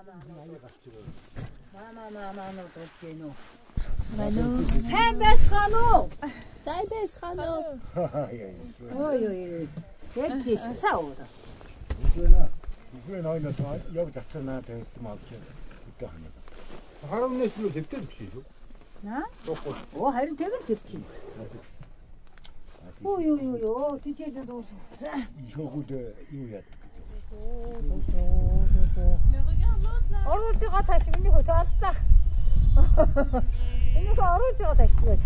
Маамаа болж гэнэ үү? Сайн байцгаана уу? Сайн байсгаана уу? Ой ой. Ярьж цаа уу. Үгүй нойно тоо яг татнаа тавьсан маа гэж үгүй хана. Харамнаас нь хэвтэр биш үү? Наа? Оо харин тэгэн тэр чинь. Ой ой ой ой тийчээ дуус. Ихгүүд юу яа. Оруулж байгаа тааш миний хөө тааллаа. Энэ хөө оруулж байгаа тааш гэж.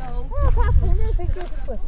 Яа. Аа таа хүнээс ихэхгүй.